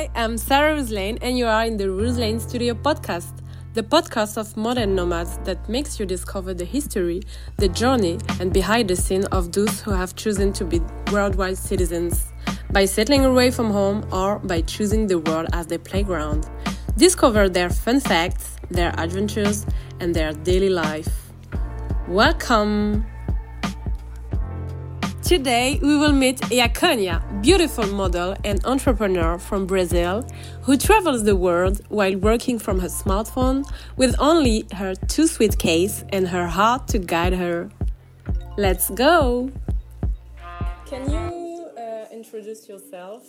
Hi, I'm Sarah Ruslane, and you are in the Ruslane Studio podcast, the podcast of modern nomads that makes you discover the history, the journey, and behind the scene of those who have chosen to be worldwide citizens by settling away from home or by choosing the world as their playground. Discover their fun facts, their adventures, and their daily life. Welcome! Today, we will meet Yacônia, beautiful model and entrepreneur from Brazil, who travels the world while working from her smartphone with only her two suitcases and her heart to guide her. Let's go! Can you uh, introduce yourself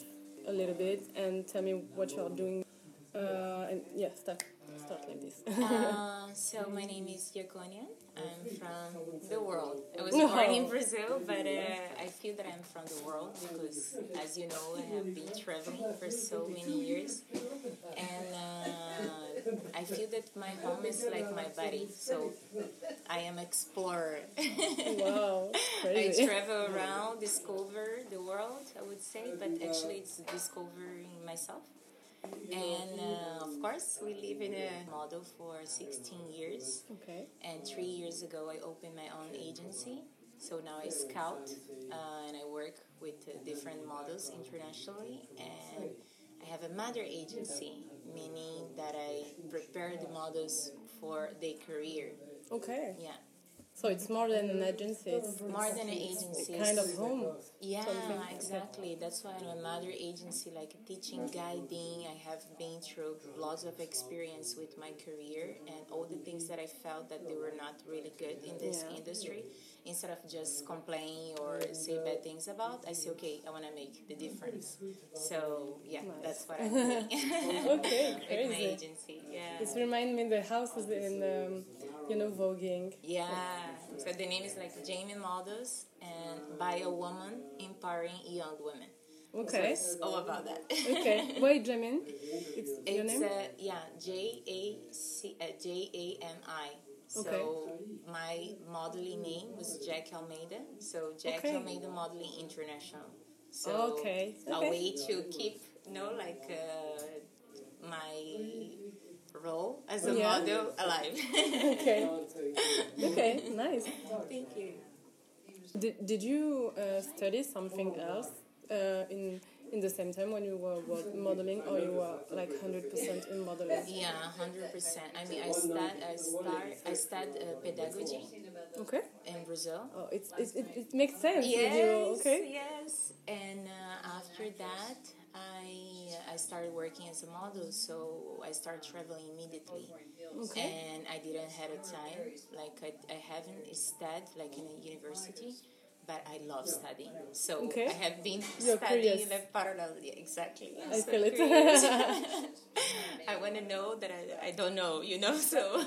a little bit and tell me what you're doing? Uh, and yeah, start, start like this. uh, so my name is Yacônia. I'm from the world. I was born in Brazil, but uh, I feel that I'm from the world because, as you know, I have been traveling for so many years, and uh, I feel that my home is like my body. So I am explorer. wow, I travel around, discover the world. I would say, but actually, it's discovering myself. And uh, of course, we live in a model for 16 years. Okay. And three years ago, I opened my own agency. So now I scout uh, and I work with uh, different models internationally. And I have a mother agency, meaning that I prepare the models for their career. Okay. Yeah. So it's more than an agency. It's more than an agency. Kind of home. Yeah, exactly. That's why I'm a mother agency, like teaching, guiding. I have been through lots of experience with my career and all the things that I felt that they were not really good in this yeah. industry. Instead of just complain or say bad things about, I say, okay, I want to make the difference. So yeah, nice. that's what I'm doing. okay, crazy. with my agency. Yeah. This reminds me the houses in. Um, you know, voguing. Yeah. So the name is like JAMI Models and by a woman empowering young women. Okay. So all about that. okay. Wait, Jamie. It's, it's your name? Uh, yeah, J A C uh, J A M I. So okay. my modeling name was Jack Almeida. So Jack okay. Almeida Modeling International. So okay. a way to keep, you know, like uh, my role as a yeah. model alive. okay. Okay, nice. Thank you. Did, did you uh, study something else uh, in in the same time when you were modeling, or you were like hundred percent in modeling? Yeah, hundred percent. I mean, I start I start I studied uh, pedagogy. Okay. In Brazil. Oh, it's, it, it, it makes sense. Yes. okay. Yes, and uh, after that. I I started working as a model, so I started traveling immediately. Okay. And I didn't have a time, like I, I haven't studied like in a university, but I love studying. So okay. I have been You're studying like parallel. Yeah, exactly. I so feel it. I want to know that I, I don't know, you know. So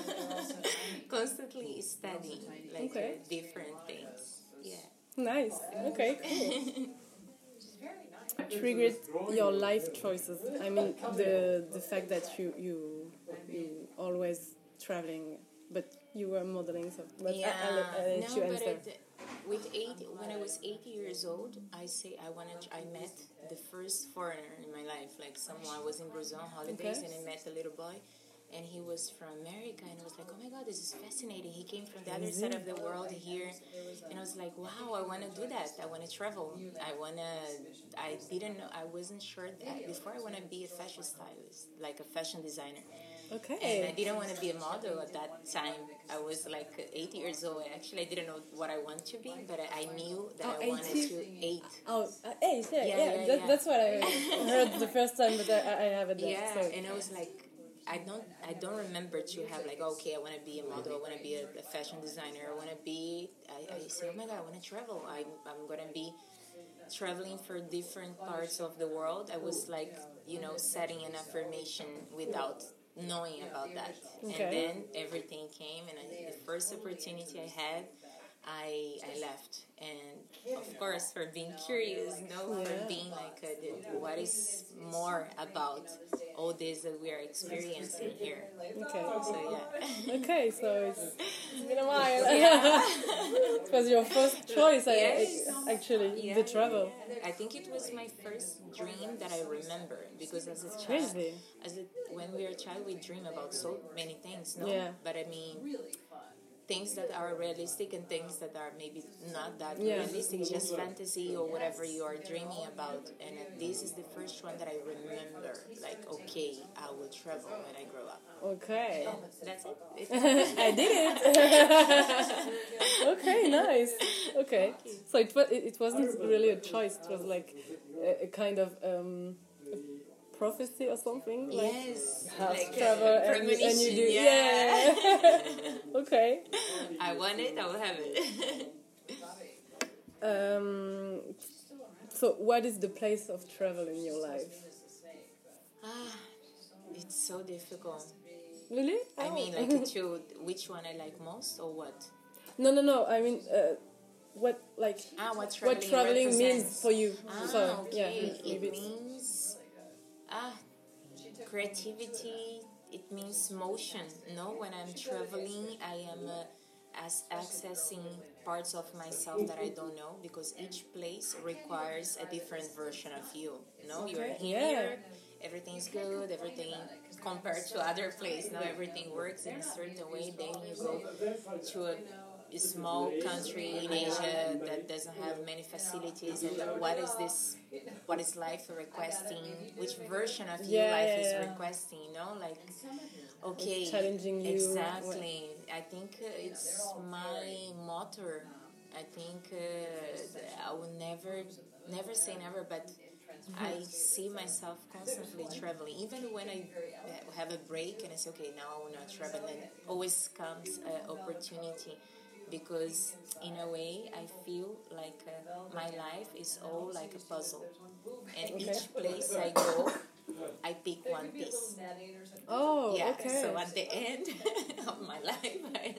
constantly studying like okay. different things. Yeah. Nice. Okay. Cool. Triggered your life choices? I mean, the the fact that you you you always traveling, but you were modeling. So, but yeah, I, will let no, you but answer. it, with eight, when I was eight years old, I say I wanted. I met the first foreigner in my life, like someone I was in Brazil on holidays, Okay. and I met a little boy. And he was from America, and I was like, "Oh my God, this is fascinating." He came from the other side of the world here, and I was like, "Wow, I want to do that. I want to travel. I want to." I didn't know. I wasn't sure that before. I want to be a fashion stylist, like a fashion designer. Okay. And I didn't want to be a model at that time. I was like eight years old. Actually, I didn't know what I want to be, but I, knew that Oh, I wanted 18? to eight. Oh, uh, eight, yeah, Yeah, yeah. yeah, that. That's what I heard the first time, but I, I haven't. Yeah, so. and I was like, I don't, I don't remember to have like, okay, I want to be a model. I want to be a, a fashion designer. I want to be. I, I say, oh my god, I want to travel. I, I'm gonna be traveling for different parts of the world. I was like, you know, setting an affirmation without knowing about that. Okay. And then everything came, and I, the first opportunity I had, I I left, and of course for being curious, you know, Yeah. for being like, uh, what is more about all this that we are experiencing here? Okay. So yeah. Okay, so it's, it's been a while. it was your first choice, Yes. I- actually, Yeah, the travel. I think it was my first dream that I remember because as a child, Crazy. as a, when we are a child, we dream about so many things, no? Yeah. But I mean, things that are realistic and things that are maybe not that Yeah. realistic, just fantasy or whatever you are dreaming about. And this is the first one that I remember. Like, okay, I will travel when I grow up. Okay. That's it. I did it. okay, nice. Okay, so it was it, it wasn't really a choice. It was like a, a kind of um, prophecy or something. Like yes, like travel uh, and, you- and you do. yeah. Yeah. okay. I want it. I will have it. Um, so, what is the place of travel in your life? ah, it's so difficult. Really? I Oh. mean, like, to which one I like most or what? no, no, no. I mean, uh, what like Ah, what traveling, what traveling means for you? Ah, so, okay. yeah, it means ah creativity. It means motion. No, when I'm traveling, I am uh, as accessing parts of myself that I don't know because each place requires a different version of you. No, you're here. Everything's good. Everything compared to other place. Now everything works in a certain way. Then you go to a a small country in Asia that doesn't have many facilities and what is this what is life requesting? Which version of you Yeah, life yeah, is requesting you know? Like okay challenging you. exactly. I think uh, it's my motto. I think uh, I will never never say never but I see myself constantly traveling. Even when I have a break and I say, okay, now I will not travel, then always comes an opportunity because, in a way, I feel like uh, my life is all like a puzzle. And each place I go, I pick one piece. Oh, Yeah, okay. so at the end of my life, I,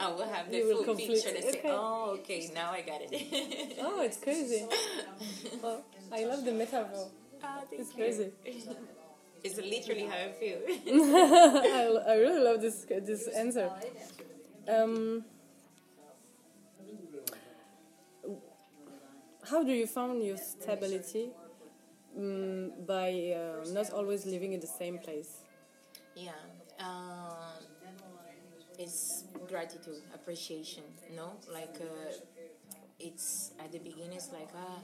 I will have the You full picture and say, Okay. oh, okay, now I got it. oh, it's crazy. well, I love the metaphor. Thank It's you. crazy. It's literally how I feel. I, I really love this this answer. Um, how do you find your stability um, by uh, not always living in the same place? Yeah. Um, it's gratitude, appreciation, no? Like, uh, it's at the beginning, it's like, ah,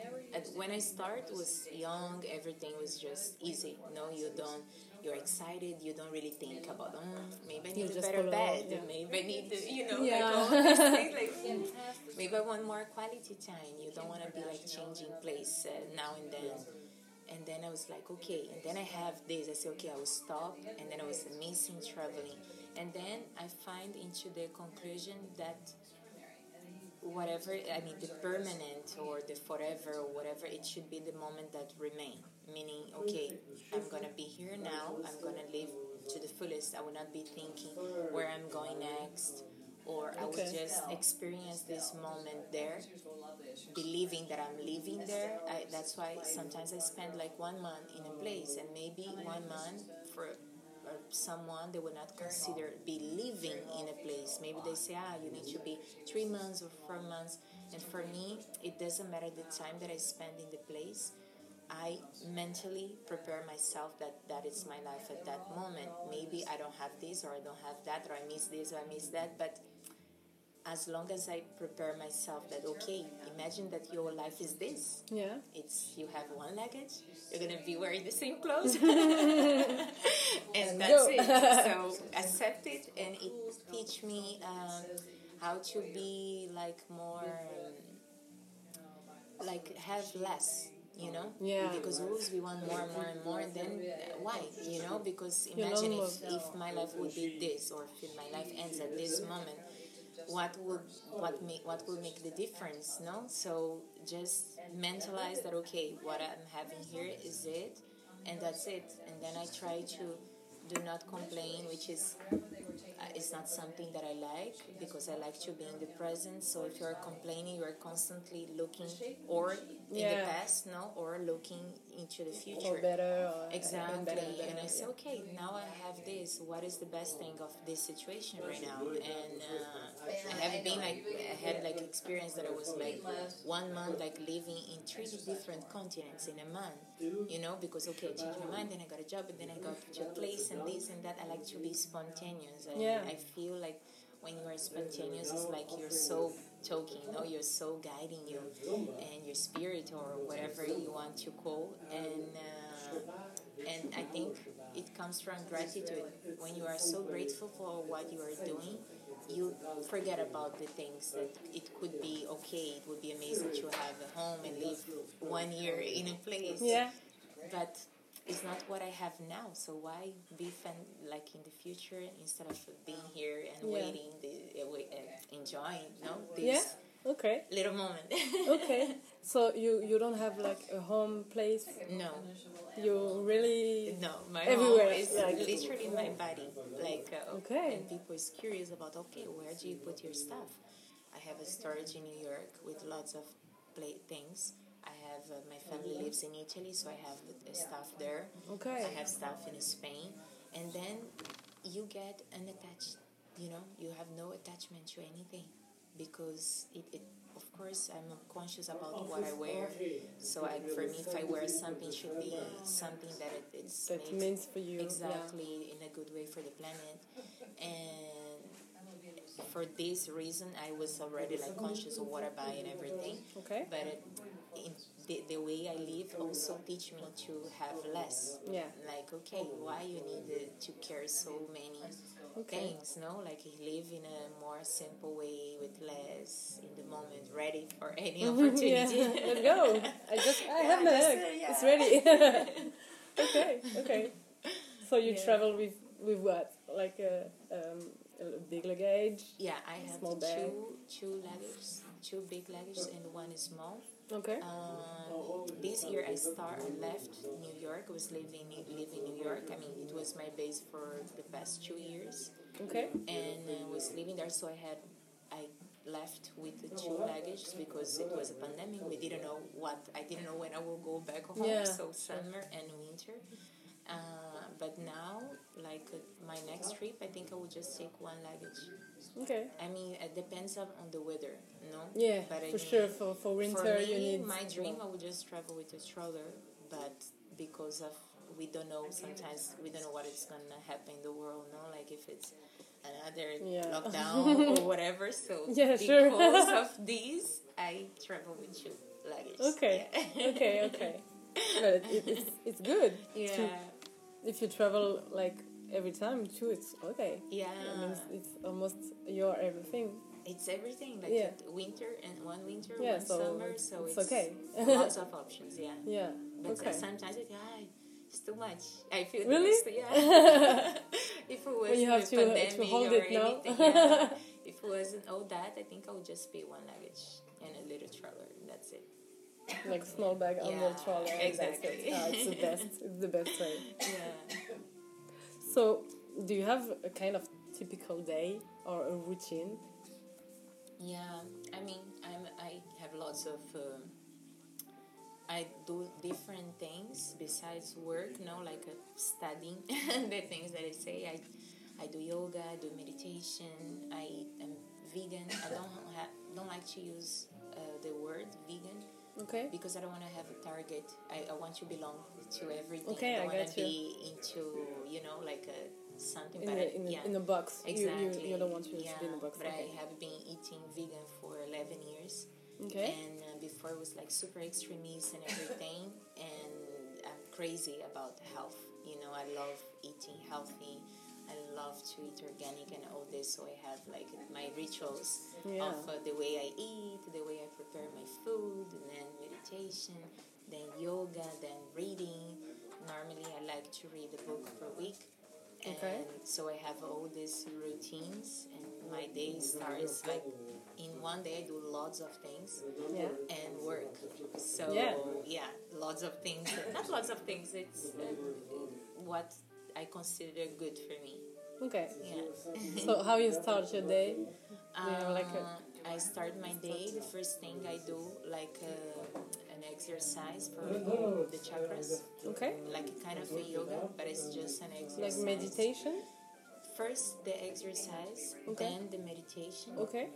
when I start was young, everything was just easy. No, you don't, you're excited, you don't really think about, mm, maybe I You need a just better follow, bed, yeah. maybe I need to, you know, Yeah. like all these things, like, mm, maybe I want more quality time. You don't want to be like changing place uh, now and then. And then I was like, okay. And then I have this. I say, okay, I will stop. And then I was missing traveling. And then I find into the conclusion that whatever, I mean, the permanent or the forever or whatever, it should be the moment that remain. Meaning, okay, I'm going to be here now. I'm going to live to the fullest. I will not be thinking where I'm going next. Or I will just experience this moment there believing that I'm living there. I, that's why sometimes I spend like one month in a place, and maybe one month for someone they will not consider be living in a place. Maybe they say, ah, you need to be three months or four months. And for me, it doesn't matter the time that I spend in the place. I mentally prepare myself that that is my life at that moment. Maybe I don't have this or I don't have that or I miss this or I miss that, but as long as I prepare myself that okay, imagine that your life is this. Yeah. It's you have one luggage, you're gonna be wearing the same clothes, and that's it. So accept it, and it teach me um, how to be like more, um, like have less. You know, Yeah. Because always we want more and more and more, and then why? You know, because imagine if, if my life would be this, or if my life ends at this moment, what would what make what will make the difference no so just mentalize that okay what i'm having here is it and that's it and then i try to do not complain which is uh, it's not something that I like because I like to be in the present. So if you're complaining, you're constantly looking or in Yeah. the past, no, or looking into the future. Or better. Or Exactly. better, better, and I say, okay, now I have this. What is the best thing of this situation right now? And uh, I have been like, I had like experience that I was like one month like living in three different continents in a month. You know, because okay, I changed my mind, then I got a job, and then I got to a place and this and that. I like to be spontaneous. And Yeah. I feel like when you are spontaneous, it's like you're so talking, you know, you're so guiding you and your spirit or whatever you want to call. And uh, and I think it comes from gratitude. When you are so grateful for what you are doing, you forget about the things that it could be okay. It would be amazing to have a home and live one year in a place Yeah. but it's not what I have now. So why be fan, like in the future instead of being here and Yeah. waiting, the, uh, wait, uh, enjoying, no, this Yeah. Okay. little moment. Okay. So you you don't have like a home place. no, You really. no, my Everywhere, home is like- literally my body. Like uh, Okay. and people is curious about okay, where do you put your stuff? I have a storage in New York with lots of play things. I have uh, my family lives in Italy, so I have uh, stuff there. Okay. I have stuff in Spain, and then you get unattached. You know, you have no attachment to anything because it, it of course, I'm conscious about what I wear. So, I, for me, if I wear something, it should be something that it, it's That made means for you. yeah. exactly in a good way for the planet. And for this reason, I was already like conscious of what I buy and everything. Okay. But it, in the, the way I live also teach me to have less. Yeah. Like, okay, why you need uh, to care so many Okay. things, no? Like, live in a more simple way with less in the moment, ready for any yeah. opportunity. Let's go. I just I have my egg. uh, yeah. It's ready. okay. Okay. So you Yeah. travel with with what? Like a um, a big luggage. Yeah, I have Small bag. two two luggage, two big luggage, and one is small. Okay. Um, this year I start I left New York. I was living living in New York. I mean, it was my base for the past two years, Okay. and I was living there. So I had I left with the two luggage because it was a pandemic. We didn't know what I didn't know when I will go back home. Yeah. So summer and winter. Uh, but now, like uh, my next trip, I think I will just take one luggage. Okay. I mean, it depends on, on the weather, no? Yeah, But I for mean, sure. For for winter, for me, you need my dream. I would just travel with a stroller, but because of we don't know, sometimes we don't know what is gonna happen in the world. No, like if it's another Yeah. lockdown or whatever. So Yeah, because sure. of this, I travel with two luggage. Okay. Yeah. okay. Okay. But it, it's it's good. yeah. To, if you travel like every time too, it's okay. Yeah. It means it's almost your everything. It's everything like Yeah. winter and one winter, Yeah, one so summer. it's- So it's it's, okay. lots of options. Yeah. Yeah. But okay. sometimes it's, ah, it's too much. I feel Really? It's too, yeah. if it was When you have the to- to pandemic hold or it now. anything, yeah. if it wasn't all that, I think I would just be one luggage and a little stroller. That's it. Like small bag on the Yeah, trolley. that's it. exactly. Ah, it's the best. It's the best way. Yeah. So, do you have a kind of typical day or a routine? Yeah, I mean, I'm, I have lots of. Um, I do different things besides work. No, like uh, studying the things that I say. I, I do yoga. I do meditation. I am vegan. I don't ha- don't like to use uh, the word vegan Okay. because I don't want to have a target. I, I want to belong to everything. Okay, I I don't want to you. be into you know like a something. In but the, in, the, yeah. in the box. You- Exactly. You, you, don't want to yeah, be in the box. But Okay. I have been eating vegan for 11 years. okay. And uh, before it was like super extremist and everything. and I'm crazy about health. You know, I love eating healthy. I love to eat organic and all this. So I have like my rituals Yeah. of uh, the way I eat, the way I prepare my food, and then meditation, then yoga, then reading. Normally, I like to read a book per week. And Okay. so I have all these routines, and my day starts like in one day I do lots of things Yeah. and work. So Yeah. yeah, lots of things. Not lots of things. It's uh, what I consider good for me. Okay. Yeah. So how you start your day? You like a Uh, I start my day. The first thing I do, like uh, an exercise for the chakras, okay? like a kind of a yoga, but it's just an exercise. Like meditation? First the exercise, Okay. then the meditation, Okay.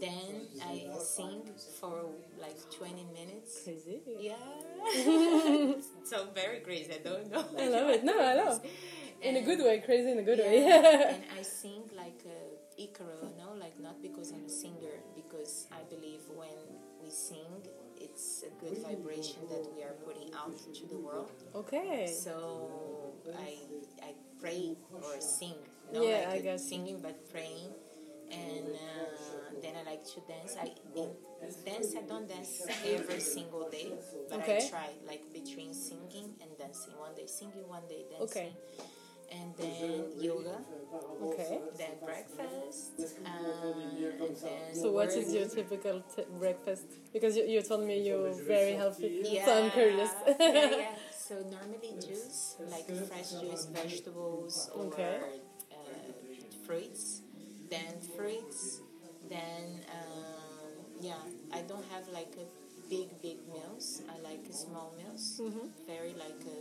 then I sing for like 20 minutes. Crazy. Yeah. so very crazy. I don't know. I love it. No, I love. In a good way, crazy in a good yeah, way. and I sing like uh, Icaro, no, like not because I'm a singer, because I believe when we sing, it's a good vibration that we are putting out to the world. okay. So I I pray or sing, no, Yeah, like I uh, you. singing but praying, and uh, then I like to dance. I dance. I don't dance every single day, but Okay. I try like between singing and dancing. One day singing, one day dancing. Okay. And then yoga, Okay. then breakfast, um, and then So what is your typical t- breakfast? Because you, you told me you're very healthy, Yeah. so I'm curious. yeah, yeah. So normally juice, like fresh juice, vegetables or Okay. uh, fruits. Then fruits. Then um, yeah, I don't have like a big big meals. I like small meals. Mhm. Very like a,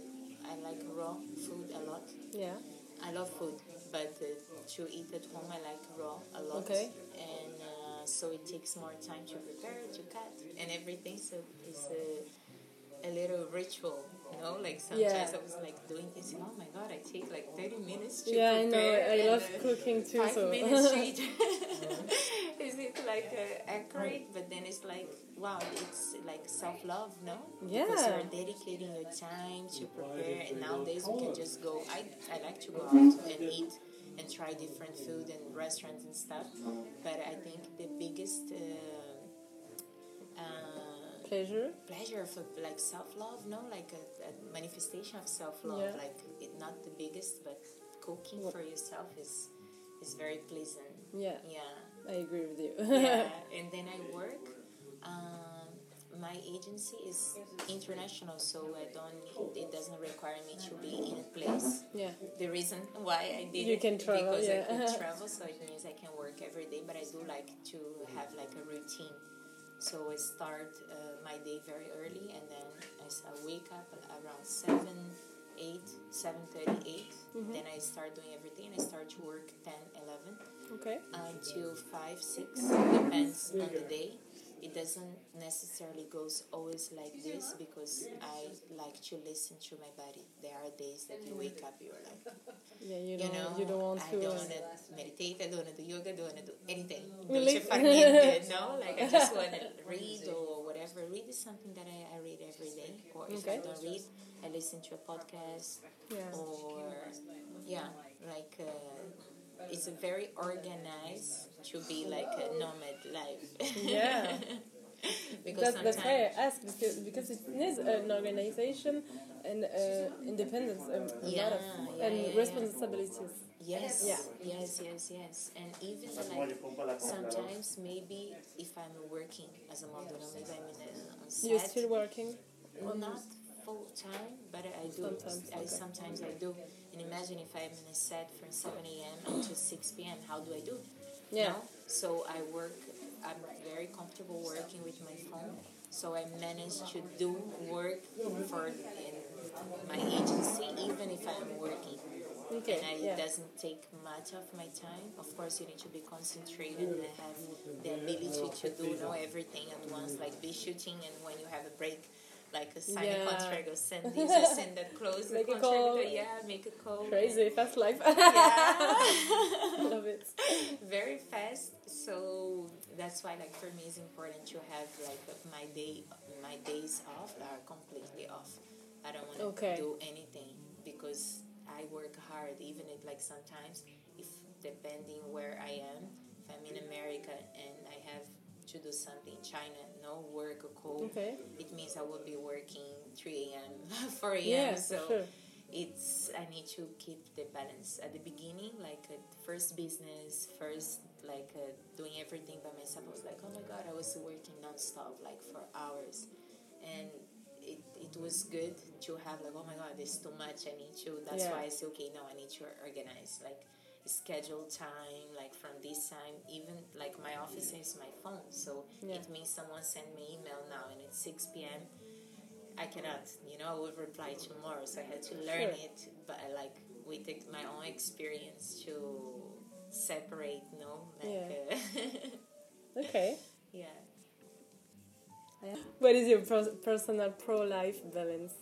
I like raw food a lot. yeah. I love food, but uh, to eat at home, I like raw a lot. Okay. And uh, so it takes more time to prepare, to cut, and everything. So it's a, a little ritual, you know? Like sometimes Yeah. I was like doing this, and oh my god, I take like 30 minutes to Yeah, I know. prepare. I and, love uh, cooking too. Five So minutes to eat. Is it like uh, accurate? But then it's like, wow, it's like self love, no? Yeah. Because you're dedicating your time to prepare, and nowadays we can just go. I, I like to go out and eat and try different food and restaurants and stuff. But I think the biggest uh, pleasure. pleasure for like self love, no, like a, a manifestation of self love. Yeah. Like it, not the biggest, but cooking for yourself is is very pleasant. Yeah, Yeah, I agree with you. yeah. and then I work. Um, my agency is international, so I don't. It doesn't require me to be in a place. yeah. The reason why I did You it can travel, because yeah. I can travel, so it means I can work every day. But I do like to have like a routine. So I start uh, my day very early, and then I wake up around seven, eight, seven thirty, eight. Mm-hmm. Then I start doing everything, and I start to work 10, 11 Okay. until five, six. Depends on the day. It doesn't necessarily goes always like this because I like to listen to my body. There are days that you wake up, you're like, Yeah, you you don't. know, you don't want I to. don't uh, want to meditate. I don't want to do yoga. I don't want to do anything. Really? Dolce far niente, no, like I just want to read or whatever. Read is something that I, I read every day. Or if Okay. I don't read, I listen to a podcast Yeah. or yeah, like uh, it's very organized to be like a nomad life. Yeah. because That's, that's why I asked because, because it needs an organization and uh, independence and a Yeah, lot of yeah, and yeah, responsibilities. Yes, Yeah. yes, yes, yes. And even like sometimes maybe if I'm working as a model, maybe I'm in a, on set, You're still working. well, not full time, but I do. Sometimes, I okay. sometimes I do. And imagine if I'm in a set from 7 a.m. until 6 p.m. How do I do? Yeah. No? So I work. I'm very comfortable working with my phone. So I manage to do work for in my agency, even if I'm working Okay. and I, yeah. it doesn't take much of my time. Of course, you need to be concentrated and have the ability to do know everything at once, like be shooting, and when you have a break, like a sign a Yeah. contract or send this or send that, close the Make a contract, call. yeah, make a call. Crazy fast life. Yeah. Love it. Very fast. So that's why, like for me, it's important to have like my day, my days off are completely off. I don't want to Okay. do anything because I work hard. Even if like sometimes, if depending where I am, if I'm in America and I have to do something in China, no work or call, Okay. it means I will be working 3 a.m., 4 a.m. Yeah, so sure. it's I need to keep the balance at the beginning, like uh, first business, first like uh, doing everything by myself. I was like, oh my god, I was working nonstop, like for hours, and it, it was good to have like, oh my god, it's too much. I need to. That's Yeah. why I say, okay, now I need to organize. Like schedule time like from this time even like my office is my phone so Yeah. it means someone sent me email now and it's 6 p.m i cannot you know i would reply tomorrow so i had to learn Sure. it but I like with my own experience to separate know like uh, Okay. yeah What is your pro- personal pro life balance?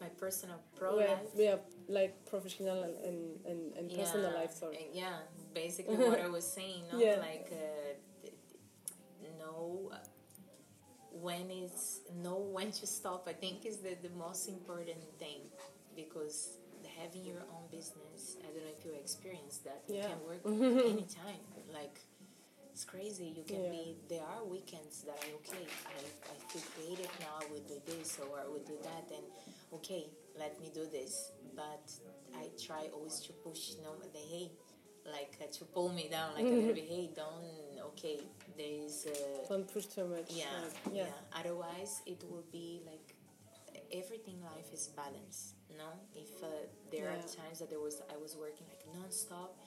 my personal pro life yeah, like professional and, and, and personal Yeah, life, sorry. Yeah, basically what I was saying, no? Yeah. Like, uh, know when it's know when to stop. I think is the, the most important thing because having your own business. I don't know if you experienced that. You Yeah. can work anytime. Like it's crazy. You can Yeah. be. There are weekends that are okay. I, I feel creative now. I would do this or I would do that. And okay, let me do this. But I try always to push. You know, the hey, like uh, to pull me down. Like a little bit. Hey, don't. Okay, there is. Uh, Don't push too much. yeah, like, yeah. Otherwise, it will be like everything life is balance. No, if uh, there are times that there was I was working like non-stop,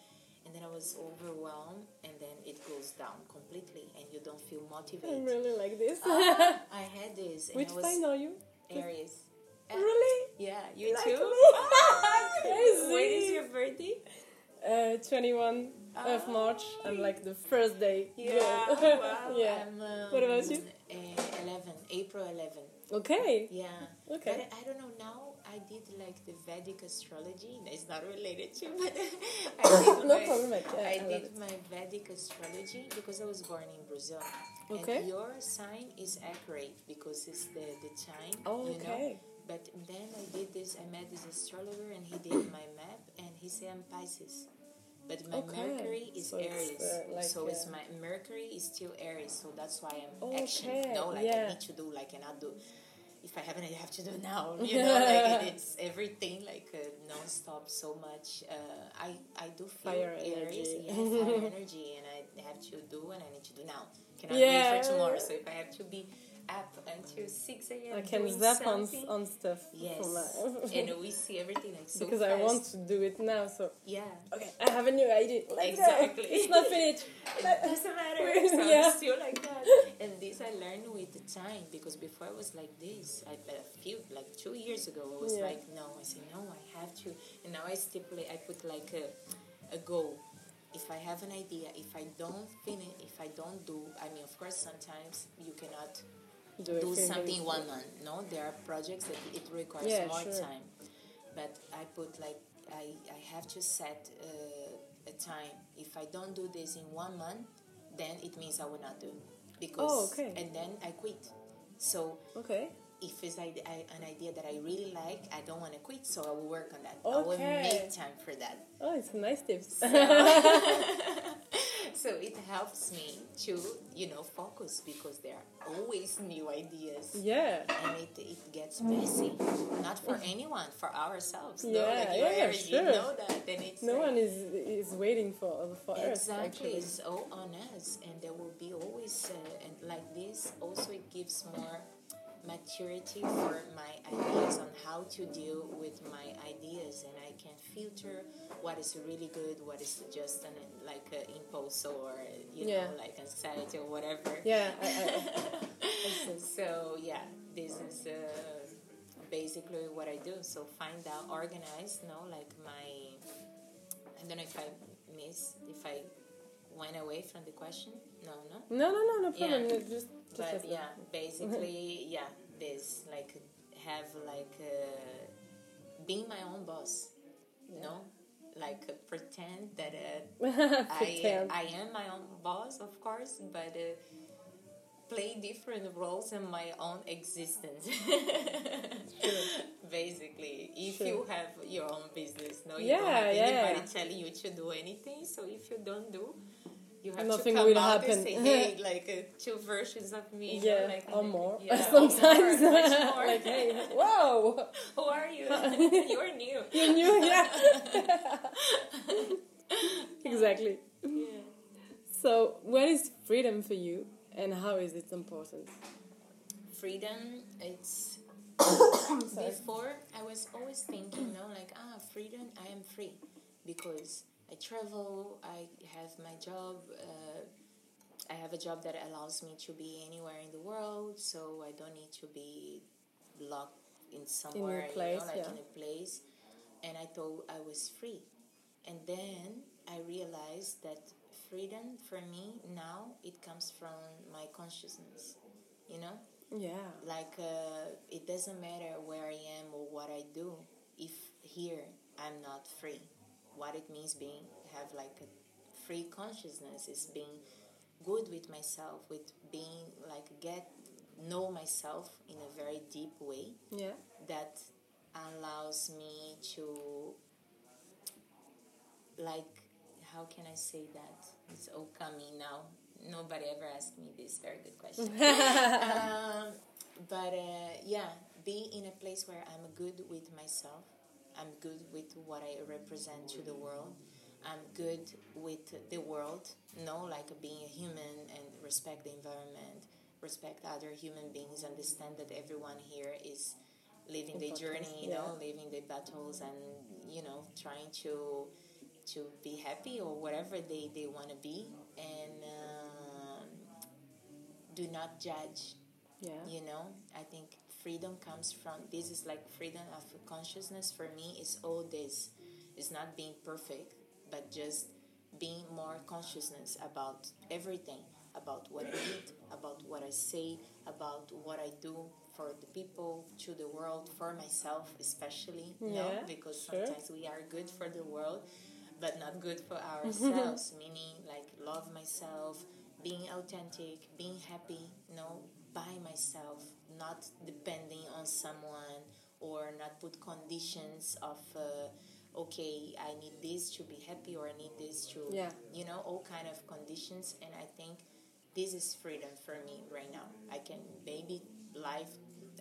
and then I was overwhelmed, and then it goes down completely, and you don't feel motivated. I'm really like this. I had this, Which I sign are you? Aries. Uh, Really? Yeah, you Like too. me? Crazy. when is your birthday? Uh, 21 of Oh. March. I'm like the first day. Yeah, wow. yeah. Um, What about you? Uh, Eleven, April 11. Okay. Yeah. Okay. But I don't know now. I did like the Vedic astrology. It's not related to, but I did No my, problem, yeah, I, I did it. my Vedic astrology because I was born in Brazil. Okay. And your sign is accurate because it's the the time. Oh, you know? But then I did this. I met this astrologer and he did my map and he said I'm Pisces. But my Okay. Mercury is So it's, Aries, uh, like, so it's uh, my Mercury is still Aries, so that's why I'm Okay, action. No, like yeah. I need to do, like cannot do. If I haven't, I have to do now. You know, like it, it's everything like uh, non-stop. So much. Uh, I I do feel Fire Aries, energy. yeah, fire energy, and I have to do and I need to do now. Cannot Yeah. wait for tomorrow. So if I have to be up until six a.m. I can zap on, something, on stuff. Yes, and we see everything like so because fast. I want to do it now. So Yeah. okay, I have a new idea. Let's Exactly. It's not finished. It doesn't matter. So Yeah. I'm still like that. And this I learned with the time because before I was like this. I a few like two years ago I was Yeah. like no. I said no. I have to. And now I stipulate. I put like a a goal. If I have an idea, if I don't finish, if I don't do, I mean, of course, sometimes you cannot Do, do something one month. No, there are projects that it requires Yeah, more sure. time. But I put like I I have to set uh, a time. If I don't do this in one month, then it means I will not do because Oh, okay. and then I quit. So Okay. if it's I, I, an idea that I really like, I don't want to quit, so I will work on that. Okay. I will make time for that. Oh, it's nice tips. So it helps me to, you know, focus because there are always new ideas. yeah. and it, it gets messy. Not for anyone, for ourselves. no, Yeah, like you yeah, already sure. know that. Then it's No like, one is is waiting for for us. exactly Actually. it's all on us, and there will be always uh, and like this. Also, it gives more maturity for my ideas on how to deal with my ideas, and I can filter what is really good, what is just an like an impulse or you Yeah. know like anxiety or whatever. Yeah. I, I, So yeah, this is uh, basically what I do. So find out, organize. No, like my. I don't know if I miss if I went away from the question. No, no. no, no, no, no problem. Yeah. Just But yeah, basically, yeah, this like have like uh, being my own boss. No, like uh, pretend that uh, I Pretend. I am my own boss, of course, but uh, play different roles in my own existence. Basically, if Sure. you have your own business, no, you Yeah, don't have yeah. anybody telling you to do anything. So if you don't do, you have Nothing to will happen. say, "Hey, like uh, two versions of me." you know, yeah, like, or more. Yeah, or Sometimes, more, much more. like, hey, whoa, Who are you? You're new. You're new, yeah. exactly. Yeah. So, what is freedom for you, and how is it important? freedom it's before i was always thinking no like ah freedom i am free because I travel. I have my job. Uh, I have a job that allows me to be anywhere in the world, so I don't need to be locked in somewhere, place, you know, like yeah. in a place. And I thought I was free. And then I realized that freedom for me now it comes from my consciousness, you know? Yeah. Like uh, it doesn't matter where I am or what I do if here I'm not free. What it means being have like a free consciousness is being good with myself, with being like get know myself in a very deep way Yeah. that allows me to like how can I say that? It's all coming now. Nobody ever asked me this very good question. um, but uh, yeah, be in a place where I'm good with myself. I'm good with what I represent to the world. I'm good with the world. No, like being a human and respect the environment, respect other human beings, understand that everyone here is living the journey, you know, yeah. living the battles and you know, trying to to be happy or whatever they, they want to be and um, do not judge Yeah. you know i think freedom comes from this is like freedom of consciousness for me is all this. It's not being perfect but just being more consciousness about everything about what i eat about what i say about what i do for the people to the world for myself especially Yeah, because sure. sometimes we are good for the world but not good for ourselves. Meaning like love myself being authentic being happy you know by myself not depending on someone or not put conditions of uh, okay i need this to be happy or i need this to Yeah. you know all kind of conditions and i think this is freedom for me right now i can maybe life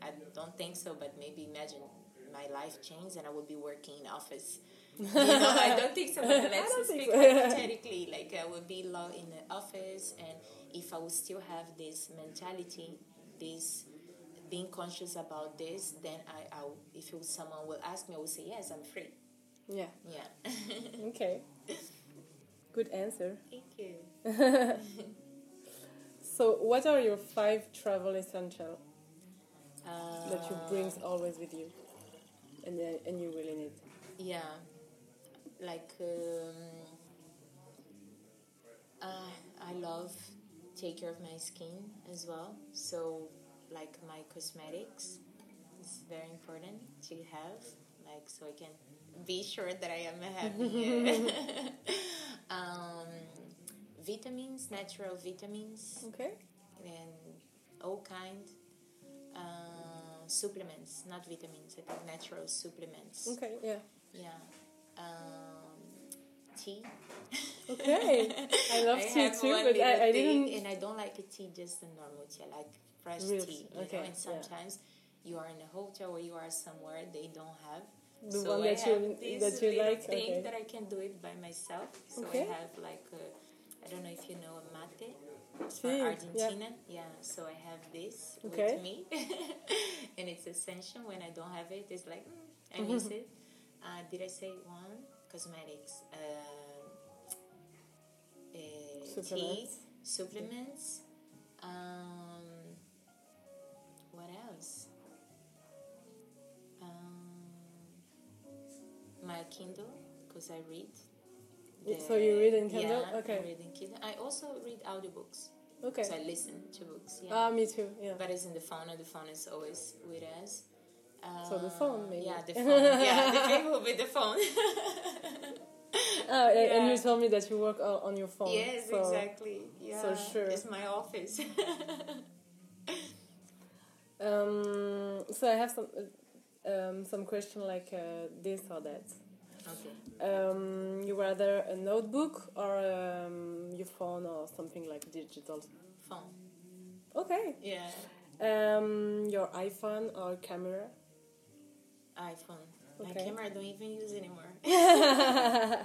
i don't think so but maybe imagine my life changed and i would be working in office you know, I don't think so. But let's don't speak so. hypothetically. Like I would be law in the office, and if I would still have this mentality, this being conscious about this, then I, I if was someone will ask me, I would say yes, I'm free. Yeah. Yeah. Okay. Good answer. Thank you. So, what are your five travel essentials Uh, that you brings always with you, and then and you really need? Yeah, like um, uh, I love take care of my skin as well. So like my cosmetics is very important to have, like so I can be sure that I am happy. um, vitamins, natural vitamins, Okay. and all kind. Uh, supplements, not vitamins. I think natural supplements. Okay. Yeah. Yeah. Um, tea. Okay. I love tea have too, but I- I didn't- And I don't like a tea just a normal tea. I like fresh Real tea. tea, You okay, know? And yeah. sometimes you are in a hotel or you are somewhere they don't have. The so one I that you- have this that you like, thing okay. that I can do it by myself. So Okay. I have like I don't know if you know a mate. It's from yeah. Argentina. Yeah. So I have this Okay. with me, and it's essential. When I don't have it, it's like mm, I miss it. Uh, did I say one? Cosmetics. Uh, uh, tea, Supplements. supplements. Um, what else? Um, my Kindle because I read. So you read in Kindle? Yeah, Okay. I read in Kindle. I also read audiobooks. Okay. So I listen to books. Yeah. Ah, me too. Yeah. But it's in the phone, and the phone is always with us. So the phone, Uh, maybe. Yeah, the phone. yeah, the thing will be the phone. Ah, and- and you Yeah. told me that you work on your phone. yes, so exactly. Yeah, so sure. It's my office. Um, so I have some uh, um, some question like uh, this or that. okay. Um, you rather a notebook or um, your phone or something like digital? Phone. Okay. Yeah. Um, your iPhone or camera? iPhone. My camera I don't even use anymore.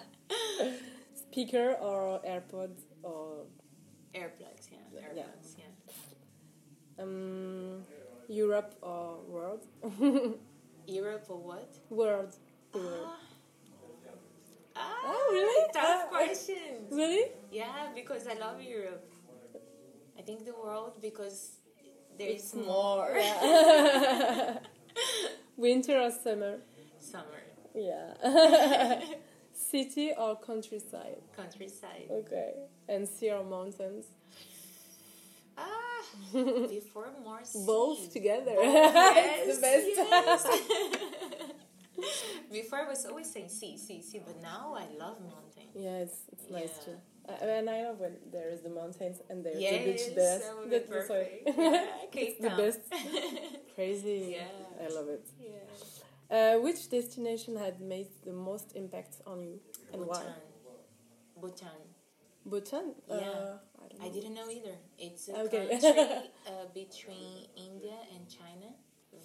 Speaker or AirPods or AirPlugs. Yeah. Yeah. AirPlugs. Yeah. um, Europe or world? Europe or what? world. The world. Ah, Oh, really? Tough Uh, question. Really? Yeah, because I love Europe. I think the world because there is It's more. Yeah. Winter or summer? Summer, Yeah. City or countryside? countryside. Okay. And sea or mountains? Ah, before more sea. Both together. Yes, the best. yes. before I was always saying sea, sea, sea, but now I love mountain. Yeah, it's, it's nice Yeah. too. And I love when there is the mountains and there's Yes, the beach there. that would That's perfect. Yeah, it's the best. Crazy. Yeah. I love it. Yeah. Uh, which destination had made the most impact on you and why? Bhutan. Bhutan. Bhutan? Yeah. Uh, I, I didn't know either. It's a Okay. country uh, between India and China.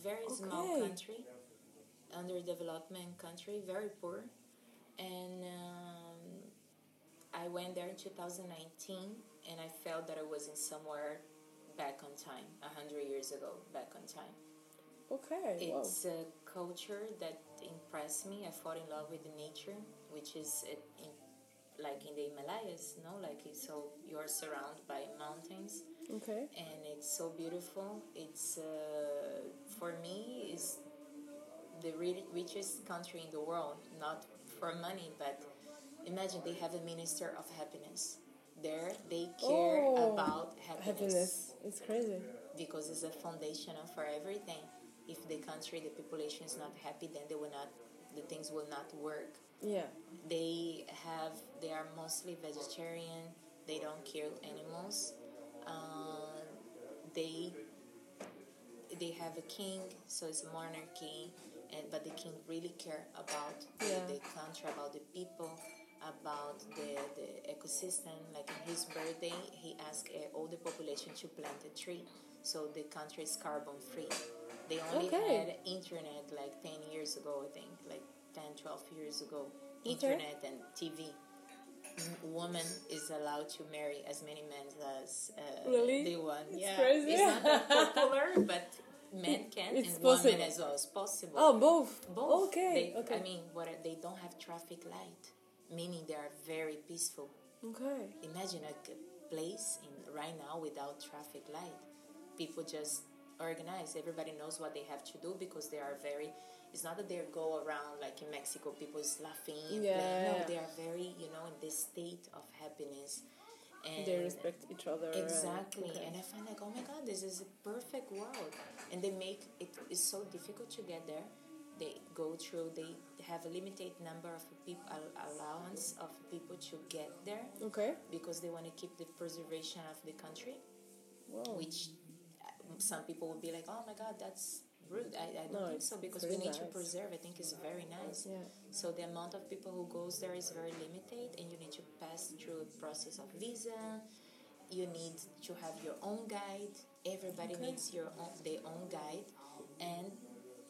Very small Okay. country, underdevelopment country, very poor. And um, I went there in 2019, and I felt that I was in somewhere back on time, a hundred years ago, back on time. Okay. Wow. It's a culture that impressed me. I fell in love with the nature, which is uh, in, like in the Himalayas, no? Like it's so you're surrounded by mountains, Okay. and it's so beautiful. It's uh, for me is the richest country in the world, not for money, but imagine they have a minister of happiness. There, they care Oh, about Happiness. happiness. It's crazy. because it's a foundation for everything. If the country, the population is not happy, then they will not, the things will not work. Yeah. They have, they are mostly vegetarian. They don't kill animals. Uh, they, they have a king, so it's a monarchy, and but the king really care about Yeah. the, the country, about the people, about the, the ecosystem. Like in his birthday, he asked uh, all the population to plant a tree, so the country is carbon free. They only Okay. had internet like 10 years ago, I think, like 10, 12 years ago. Okay. Internet and TV. Woman is allowed to marry as many men as uh, Really? they want. It's yeah, crazy. it's not popular, but men can It's and possible. women as well. It's possible. Oh, both. Both. Okay. They, okay. I mean, what are- they don't have traffic light, meaning they are very peaceful. okay. Imagine a place in right now without traffic light. People just organize. Everybody knows what they have to do because they are very. It's not that they go around like in Mexico, people is laughing and Yeah, playing. No, they are very, you know, in this state of happiness. And They respect each other. and- Exactly, okay. and I find like, oh my god, this is a perfect world, and they make it is so difficult to get there. They go through. They have a limited number of people allowance of people to get there Okay. because they want to keep the preservation of the country, Wow. which uh, some people would be like, oh my god, that's rude. I, I don't No, think so because we need to preserve. I think it's very nice. Yeah. So the amount of people who goes there is very limited, and you need to pass through a process of visa. You need to have your own guide. Everybody Okay. needs your own their own guide, and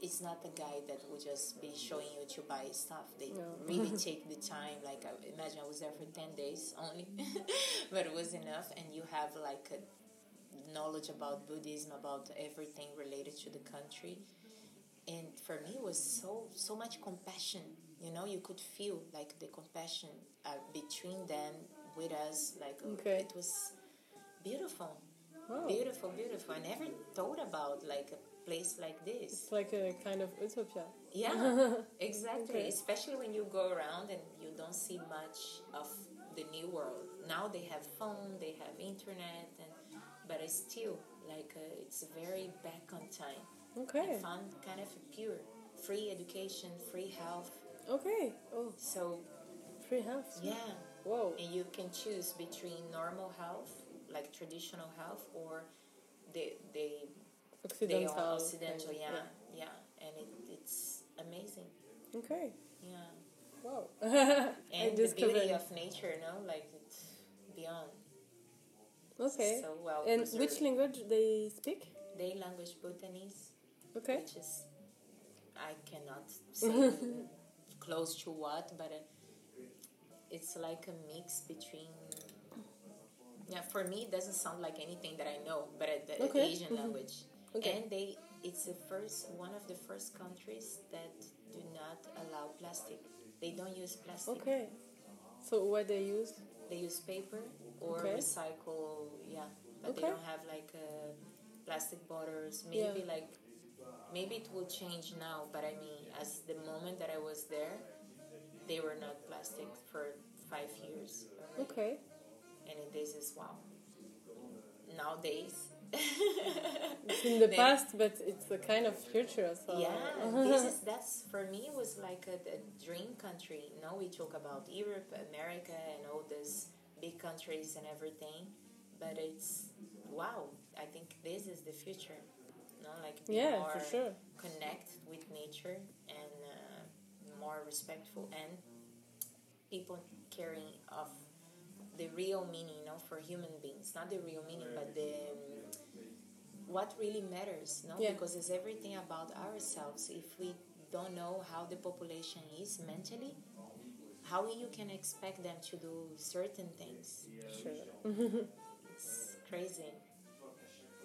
it's not a guy that would just be showing you to buy stuff. They No. really take the time. Like I imagine I was there for ten days only, but it was enough, and you have like a knowledge about Buddhism, about everything related to the country and for me it was so so much compassion you know you could feel like the compassion uh, between them with us like uh, Okay. it was beautiful Wow. beautiful beautiful i never thought about like a place like this It's like a kind of utopia. yeah exactly Okay. especially when you go around and you don't see much of the new world now they have phone they have internet and but it's still like uh, it's very back on time Okay. and fun, kind of pure, free education, free health. Okay. Oh, So free health. yeah, Whoa. and you can choose between normal health, like traditional health, or the the they Occidental. are occidental. kind Yeah, yeah, and it, it's amazing. Okay. Yeah, Wow. And the beauty of nature, know, like it's beyond. Okay. So well and preserved. which language they speak? They language Bhutanese. Okay. which is I cannot say close to what, but uh, it's like a mix between. Yeah, for me, it doesn't sound like anything that I know, but uh, the Okay. Asian Mhm. language, Okay. and they it's the first one of the first countries that do not allow plastic. They don't use plastic. Okay. So what they use? They use paper or Okay. recycle, yeah. But they don't have like uh, plastic bottles. Yeah. Maybe like maybe it will change now. But I mean, as the moment that I was there, they were not plastic for five years. already. Okay. And this is wow. Nowadays. It's in the They- past, but it's a kind of future. So Yeah, this is that's for me it was like a, a dream country. You know, we talk about Europe, America, and all these big countries and everything, but it's wow. I think this is the future. You know, like be yeah, more for sure. connect with nature and uh, more respectful and people caring of the real meaning, you know, for human beings. Not the real meaning, but the what really matters, no? Yeah. Because it's everything about ourselves. If we don't know how the population is mentally, how you can expect them to do certain things? Sure. It's crazy.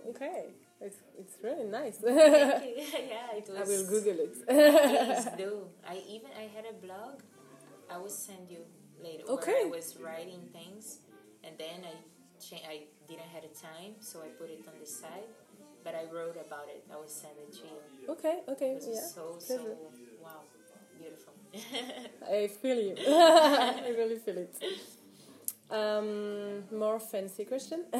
Okay. It's it's really nice. Yeah, it was. I will Google it. Please do. I even I had a blog. I will send you later. Okay. Where I was writing things, and then I cha- I didn't have the time, so I put it on the side. But I wrote about it. I will send it to you. okay, okay, It was yeah. so so wow, beautiful. I feel you. I really feel it. Um, more fancy question.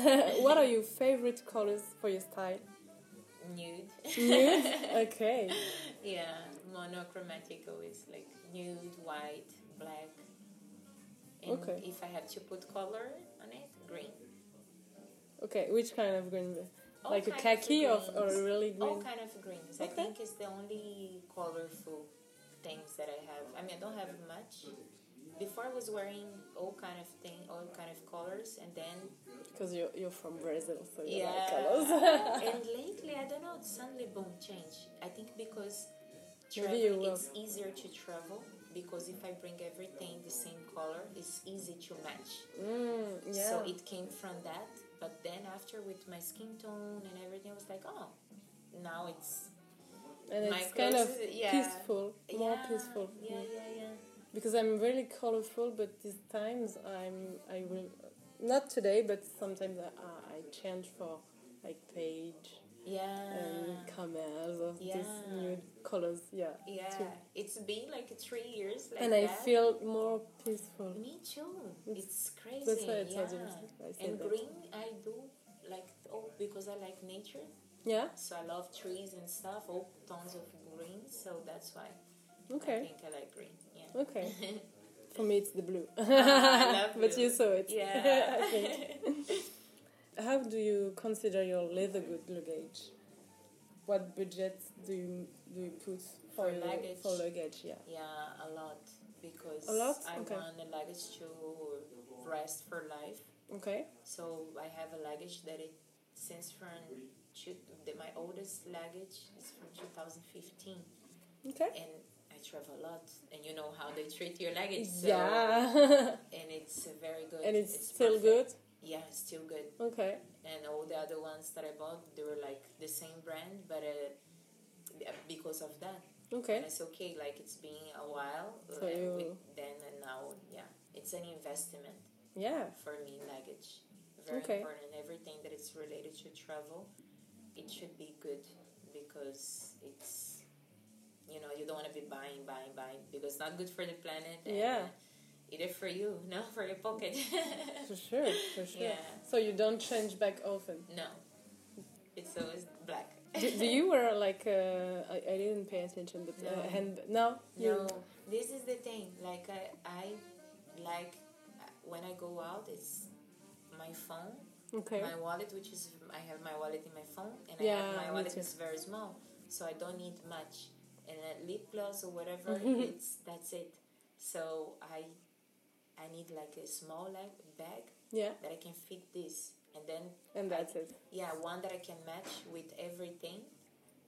what are your favorite colors for your style? nude. Nude. Okay. yeah, monochromatic always like nude, white, black. And Okay. if I have to put color on it, green. Okay. Which kind of green? All like a kind of khaki or, or really All green? kind of greens. Okay. I think it's the only colorful things that I have. I mean, I don't have much. Before I was wearing all kind of thing, all kind of colors, and then Because you're you're from Brazil, so you yeah. like colors. and lately, I don't know. Suddenly, boom, change. I think because Maybe traveling, you will. it's easier to travel because if I bring everything the same color, it's easy to match. mm, yeah. So it came from that. But then after with my skin tone and everything, I was like, oh, now it's and it's kind of yeah. peaceful, more yeah, peaceful. Yeah, Mm. yeah, yeah. Because I'm really colorful, but these times I'm I will not today, but sometimes I, I change for like page Yeah. and camels of these Yeah. new colors. Yeah. yeah. too. It's been like three years like and I feel more peaceful. Me too. It's- It's crazy. That's why I yeah. I And that. green, I do like oh because I like nature. Yeah. So I love trees and stuff. All tons of green. So that's why okay I think I like green. Yeah. Okay. For me, it's the blue. Ah, I love but you saw it. Yeah. How do you consider your leather good luggage? What budget do you do you put for, For your- luggage? For luggage, yeah. Yeah, a lot because A lot? I Okay. want a luggage to rest for life. Okay. So I have a luggage that it since from two, the, my oldest luggage is from 2015, Okay. and I travel a lot, and you know how they treat your luggage. So, yeah. and it's very good. and it's, still perfect. good. Yeah, it's still good. Okay. And all the other ones that I bought, they were like the same brand, but uh, because of that. Okay. And it's okay, like it's been a while. So and you- with, then and now, yeah, it's an investment Yeah. for me. Luggage, very Okay. important. Everything that is related to travel, it should be good because it's, you know, you don't want to be buying, buying, buying because it's not good for the planet. And, Yeah. Uh, Either for you, no, for your pocket. For sure. For sure. Yeah. So you don't change back often. no, it's always black. do, do you wear like uh, I, I didn't pay attention, but uh, No. hand no you No, this is the thing. Like I, I like uh, when I go out, it's my phone, okay my wallet, which is I have my wallet in my phone, and I have my wallet is very small, so I don't need much. And a lip gloss or whatever, it's that's it. So I, I need like a small like bag yeah that I can fit this, and then and that's it yeah, one that I can match with everything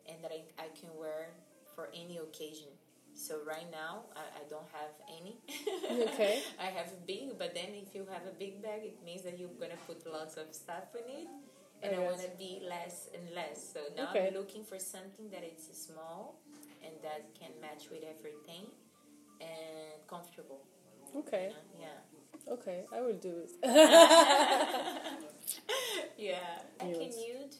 and that I, I can wear for any occasion. So right now I, I don't have any. Okay. I have a big, but then if you have a big bag, it means that you're gonna put lots of stuff in it, and I want to be less and less. So now Okay. I'm looking for something that it's small and that can match with everything and comfortable. Okay? Yeah. Okay, I will do it. yeah, like a nude,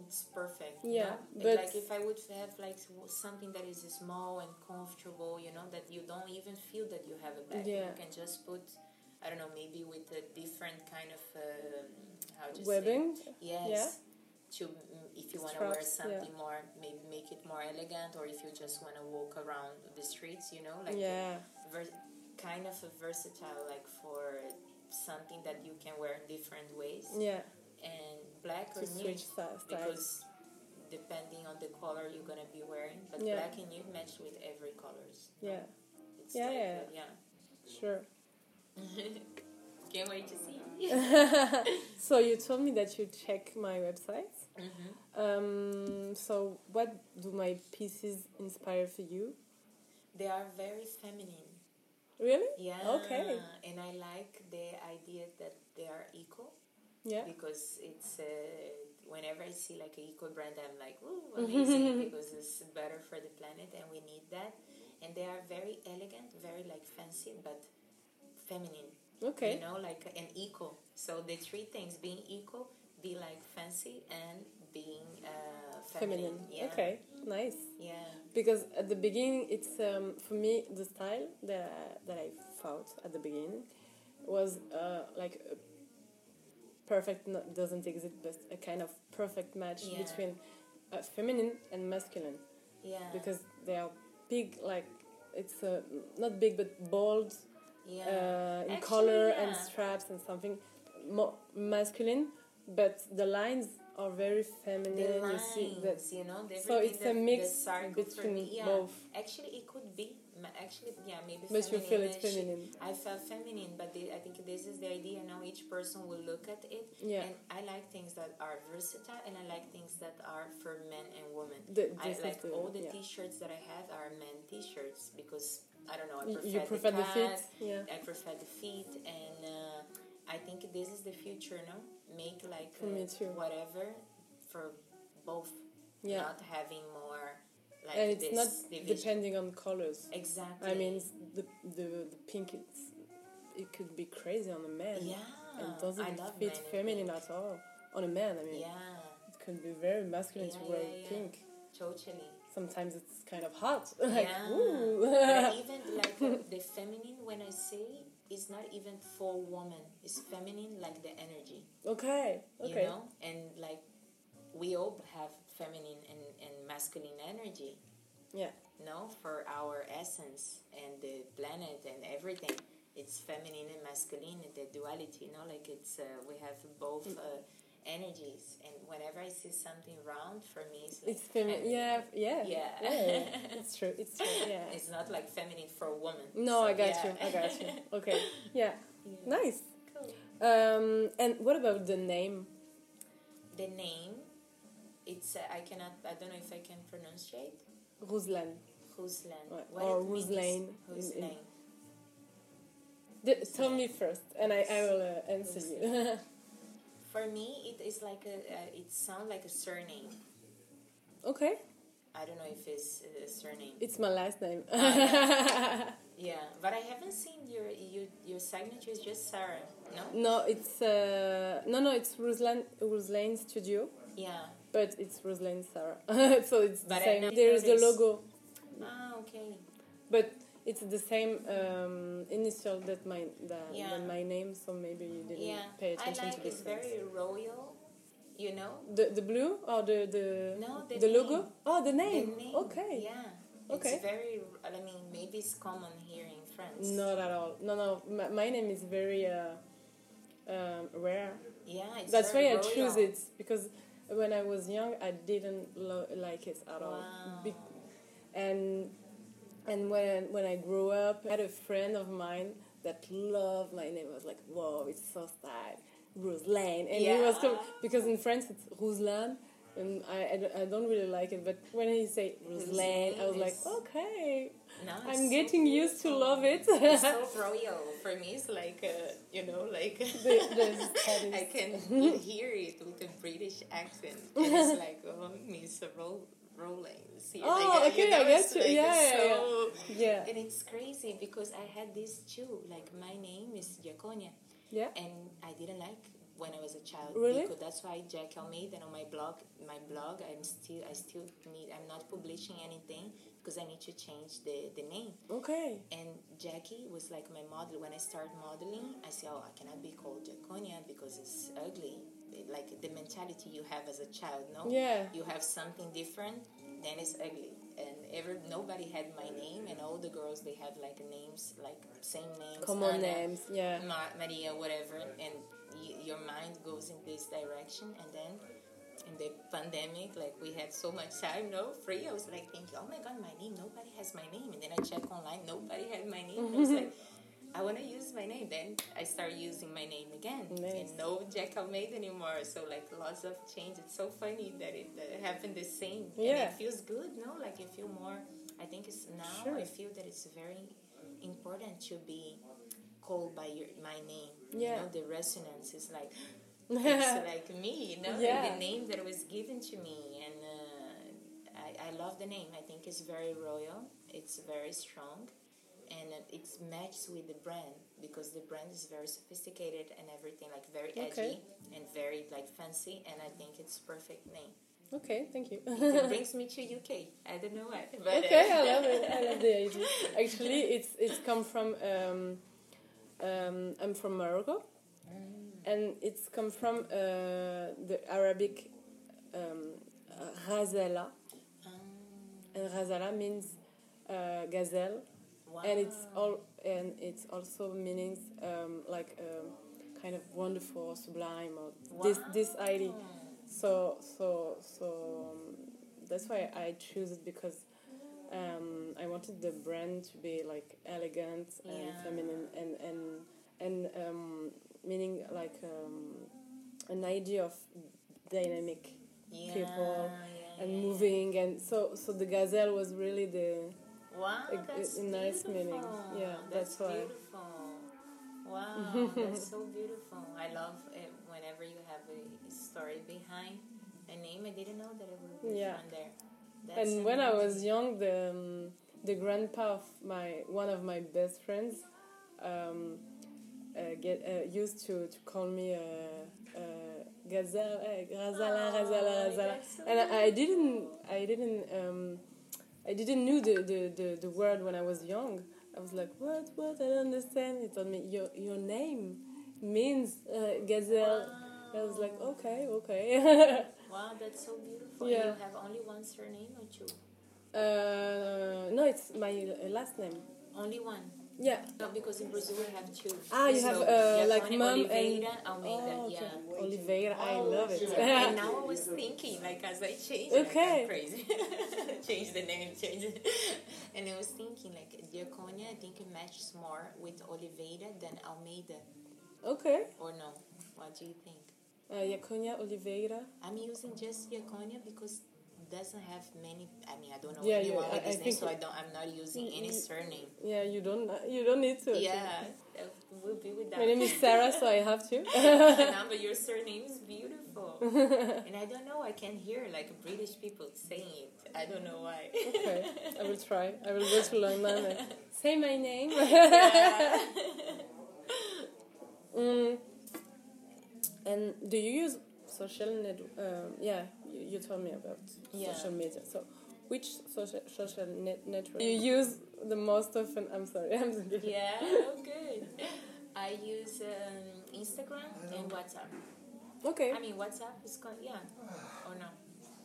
it's perfect. Yeah, no? but- like if I would have like something that is small and comfortable, you know, that you don't even feel that you have a bag. Yeah. You can just put, I don't know, maybe with a different kind of um, how do you Webbing. say? Yes. Yeah. To mm, if you want to wear Straps, yeah. something more, maybe make it more elegant, or if you just want to walk around the streets, you know, like yeah. Kind of a versatile, like for something that you can wear in different ways Yeah. and black To or nude because depending on the color you're gonna be wearing, but Yeah. black and nude match with every colors. Yeah. It's Yeah, like, yeah. uh, Sure. Can't wait to see. so you told me that you check my website. hmm Um, so what do my pieces inspire for you? They are very feminine. Really? Yeah. Okay. And I like the idea that they are equal Yeah. because it's uh, whenever I see like an eco brand, I'm like, ooh, amazing because it's better for the planet and we need that. And they are very elegant, very like fancy, but feminine. Okay. You know, like an eco. So the three things: being eco, be like fancy, and being uh, feminine. Feminine. Yeah. Okay. Nice. Yeah. Because at the beginning, it's um, for me the style that I, that I thought at the beginning was uh, like a perfect no, doesn't exist, but a kind of perfect match Yeah. between uh, feminine and masculine Yeah. because they are big, like it's uh, not big but bold yeah. uh, in Actually, color and straps and something more masculine, but the lines are very feminine. the you lines, see that you know, So it's the, a mix the between me, yeah. both. Actually, it could be. Actually, yeah, maybe. But you feel feminine-ish. feminine. I felt feminine, but the, I think this is the idea. Now each person will look at it, Yeah. and I like things that are versatile, and I like things that are for men and women. The- I like the- all the yeah. T-shirts that I have are men T-shirts because I don't know. I You- prefer, you prefer the, fit? cut, Yeah. I prefer the feet, and uh, I think this is the future. No, make like too. whatever for both. Yeah. Not having more like and it's this not division. depending on colors. Exactly. I mean, the, the the pink it's it could be crazy on a man. yeah, And doesn't fit feminine pink. at all on a man. I mean, Yeah, it could be very masculine to wear yeah, yeah. pink. totally. Sometimes it's kind of hot. like, yeah, ooh. even like the feminine, when I say, is not even for woman. It's feminine, like the energy. okay, okay. You know, and like we all have feminine and, and masculine energy. Yeah. No, for our essence and the planet and everything. It's feminine and masculine, and the duality. You know, like it's uh, we have both uh, energies. And whenever I see something round, for me, it's like It's feminine. Yeah, yeah, Yeah. yeah. It's true. It's true. Yeah. It's not like feminine for a woman. No, So, I got yeah. you. I got you. Okay. Yeah. Yeah. Nice. Cool. Um, and what about the name? The name, it's uh, I cannot. I don't know if I can pronunciate. Ruslan. Ruslan. Right. Or it in- in- tell me first, and I, I will uh, answer you. For me, it is like a. Uh, it sounds like a surname. okay. I don't know if it's a surname. It's my last name. Yeah, but I haven't seen your your your signature is just Sarah. No. no, it's uh, no, no, it's Ruslan Ruslane Studio, Yeah. but it's Ruslan Sarah. so it's the But I same. There is the logo, Ah, okay. but it's the same um, initial that my that, Yeah. than my name. So maybe you didn't Yeah, pay I attention like to the it's very royal. You know. The the blue or the the No, the the logo? name. Oh, the The name. name. Okay. Yeah. Okay. It's very. I mean, maybe it's common here in France. Not at all. No, no. My, my name is very uh, um, rare. Yeah, it's That's why very I choose it because when I was young, I didn't lo- like it at all. Wow. Be- and and when when I grew up, I had a friend of mine that loved my name. I was like, "Whoa, it's so style, Ruslan." And he was com- because in France it's Ruslan, and I, I, don't- really like it. But when he say Ruslan, I was like, "Okay, No, I'm so getting used to love it." It's so royal for me. It's like uh, you know, like The- the. I can hear it with a British accent, and it's like oh, Miss Ro- rolling. See, Oh, like, okay, you know, I you. like Yeah, it's yeah, yeah. And it's crazy because I had this too. Like my name is Yacônia, Yeah. and I didn't like when I was a child. Really? Because that's why Jack Almeida on my blog, my blog, I'm still, I still need, I'm not publishing anything because I need to change the the name. Okay. And Jackie was like my model. When I started modeling, I said, "Oh, I cannot be called Yacônia because it's ugly." Like the mentality you have as a child, no? Yeah. You have something different, then it's ugly. And ever nobody had my name, and all the girls they had like names, like same names, Common Ana, names. Yeah. Ma- Maria, whatever, and y- your mind goes in this direction, and then in the pandemic, like we had so much time, no free. I was like thinking, oh my god, my name, nobody has my name, and then I check online, nobody had my name. I was mm-hmm. like, I want to use my name. Then I start using my name again, Nice. and no Jack Almeida anymore. So like lots of change. It's so funny that it uh, happened the same. and Yeah. it feels good, no? Like you feel more. I think it's now. Sure. I feel that it's very important to be called by your my name. Yeah. You know, the resonance is like it's like me, you know, Yeah. the name that was given to me, and uh, I, I love the name. I think it's very royal. It's very strong, and it- it's matched with the brand because the brand is very sophisticated and everything, like very edgy Okay. and very like fancy. And I think it's perfect name. Okay. Thank you. It brings me to UK. I don't know why, but okay, uh, I love it. I love the idea. Actually, it's it's come from um, um, I'm from Morocco, and it's come from uh, the Arabic um, uh, Ghazala, and Ghazala means uh, gazelle, wow. and it's all and it's also meanings um, like um, kind of wonderful, sublime, or this this idea. So so so um, that's why I choose it because um, I wanted the brand to be like elegant and Yeah. feminine and and and um, meaning like um, an idea of dynamic yeah, people yeah, and moving and so so the gazelle was really the. Wow, a- a- that's a nice meaning. Yeah, that's why. beautiful. Wow, that's so beautiful. I love it whenever you have a story behind a name. I didn't know that it would be Yeah. from there. That's and when I was young, the um, the grandpa of my one of my best friends um, uh, get uh, used to, to call me uh, uh, Gazelle, uh, Gazala, Oh, Gazala, Gazala, that's and I, I didn't I didn't um, I didn't knew the, the, the, the word when I was young. I was like, what what I don't understand. He told me your your name means uh, gazelle. I was like, okay, okay. Wow, that's so beautiful. Yeah. And you have only one surname or two? uh, no, it's my uh, last name. Only one. Yeah. No, because in Brazil we have two. Ah, you have, uh, like mom and- Oliveira, Almeida. Oh, okay. Yeah. Oliveira, I love it. and now I was thinking, like, as I changed, like, Okay. I'm crazy. change the name, change it. And I was thinking, like, Yacônia, I think it matches more with Oliveira than Almeida, okay. or no? What do you think? Uh, Yacônia Oliveira. I'm using just Yacônia because doesn't have many. I mean, I don't know Yeah, anyone you- with I- I this name, so I don't. I'm not using any Mm, surname. Yeah, you don't you don't need to. Yeah, that will be without. My name is Sarah, so I have to. but your surname is beautiful. and I don't know, I can hear like British people saying it. I don't know why. okay, I will try. I will go to London and say my name. Yeah. mm. And do you use social net? Um, yeah, you, you told me about Yeah. social media. So, which social social net network you use the most often? I'm sorry, I'm sorry. yeah, oh, good. I use um, Instagram and WhatsApp. Okay. I mean, WhatsApp is called yeah, or no?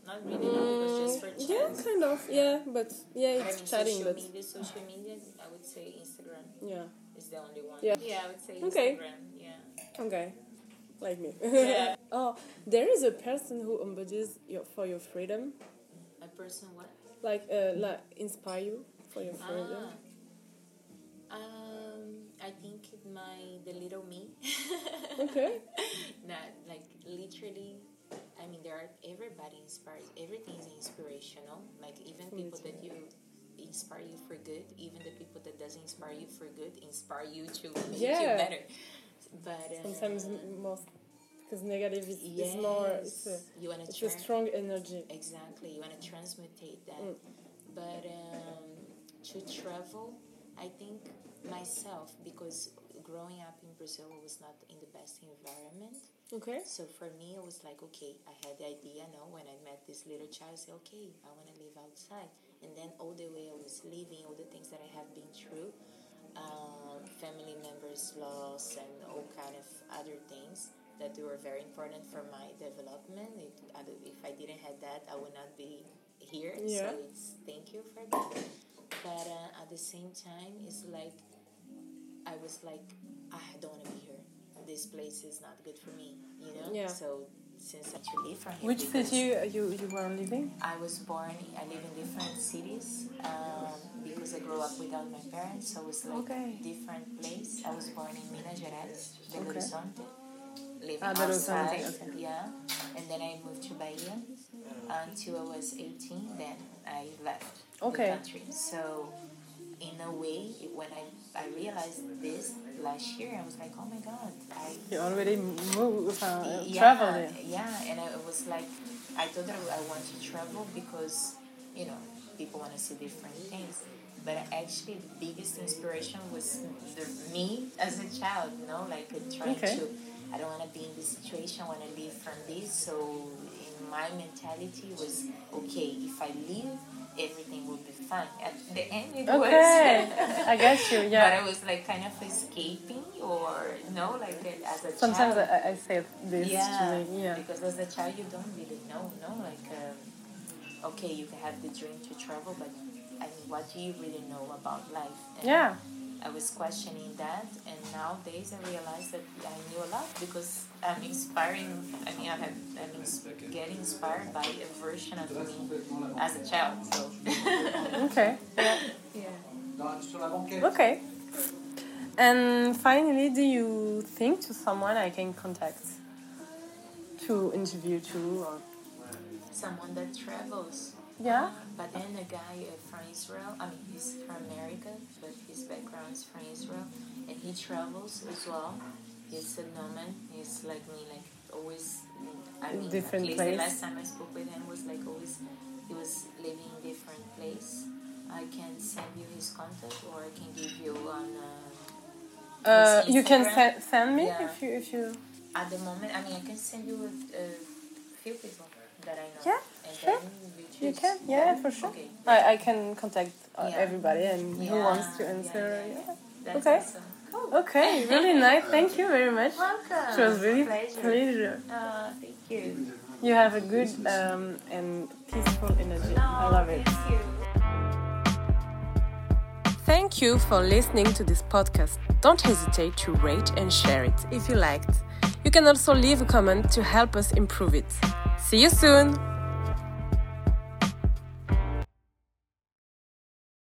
Not really, no, because just for Mm, chat. yeah, kind of. Yeah, but yeah, But I it's mean, chatting, social but media, social media, I would say Instagram yeah. is the only one. Yeah. yeah I would say Okay. Yeah. Okay, like me. Yeah. oh, there is a person who embodies your for your freedom, A person what? like uh, like inspire you for your freedom. Ah. Um, I think my the little me. Okay. Not like literally. I mean, there are everybody inspires. Everything is inspirational. Like even people that you inspire you for good, even the people that doesn't inspire you for good, inspire you to make you Yeah. better. But uh, Sometimes most because negative is, yes. is more. It's a, you want to. It's a strong energy. Exactly, you want to transmutate that. Mm. But um, to travel, I think myself because growing up in Brazil was not in the best environment. Okay. So for me, it was like, okay, I had the idea. No, when I met this little child, I said, okay, I want to live outside. And then all the way I was living, all the things that I have been through, um, family members' loss, and all kind of other things that were very important for my development. It, if I didn't have that, I would not be here. Yeah. So it's thank you for that. But uh, at the same time, it's like I was like, I don't want to be here. This place is not good for me, you know. Yeah. So since live from here, which city you you were living? I was born. I live in different cities um, because I grew up without my parents. So it's like okay. different place. I was born in Minas Gerais, Belo okay. Horizonte, living ah, outside. Okay. Yeah, and then I moved to Bahia until I was 18. Then I left okay. the country. So in a way, when I, I realized this last year, I was like, oh my god, I you already moved, uh, yeah, traveled. Yeah, and I was like, I thought that I want to travel because you know people want to see different things. But actually, the biggest inspiration was the, me as a child. You know, like trying okay. to. I don't want to be in this situation. I want to live from this. So, in my mentality was okay. If I live everything would be fine. At the end, it okay. was. I guess you, yeah. But I was like kind of escaping, or you know, like as a Sometimes child. I, I say this yeah, me, yeah. Because as a child, you don't really know, no, like um, okay, you can have the dream to travel, but I mean, what do you really know about life? And yeah. I was questioning that, and nowadays I realize that I knew a lot because I'm inspiring. I mean, I have, I'm getting inspired by a version of me as a child. So. okay. Yeah. yeah. Okay. And finally, do you think to someone I can contact to interview to or someone that travels? Yeah. But then a guy uh, from Israel, I mean, he's from America, but his background is from Israel, and he travels as well. He's a nomad. He's like me, like always. I mean, different at least place. the last time I spoke with him was like always. He was living in different place. I can send you his contact, or I can give you on. Uh, uh you can se- send me yeah. if you if you. At the moment, I mean, I can send you a, a few people that I know. Yeah, and sure. You can, yeah, for sure. Okay. I, I can contact uh, yeah. everybody and yeah. who wants to answer. Yeah. Okay. Awesome. Cool. Okay, really nice. Thank you very much. Welcome. It was really pleasure. pleasure. Uh, thank you. You have a good um, and peaceful energy. No, I love it. Thank you. Thank you for listening to this podcast. Don't hesitate to rate and share it if you liked. You can also leave a comment to help us improve it. See you soon!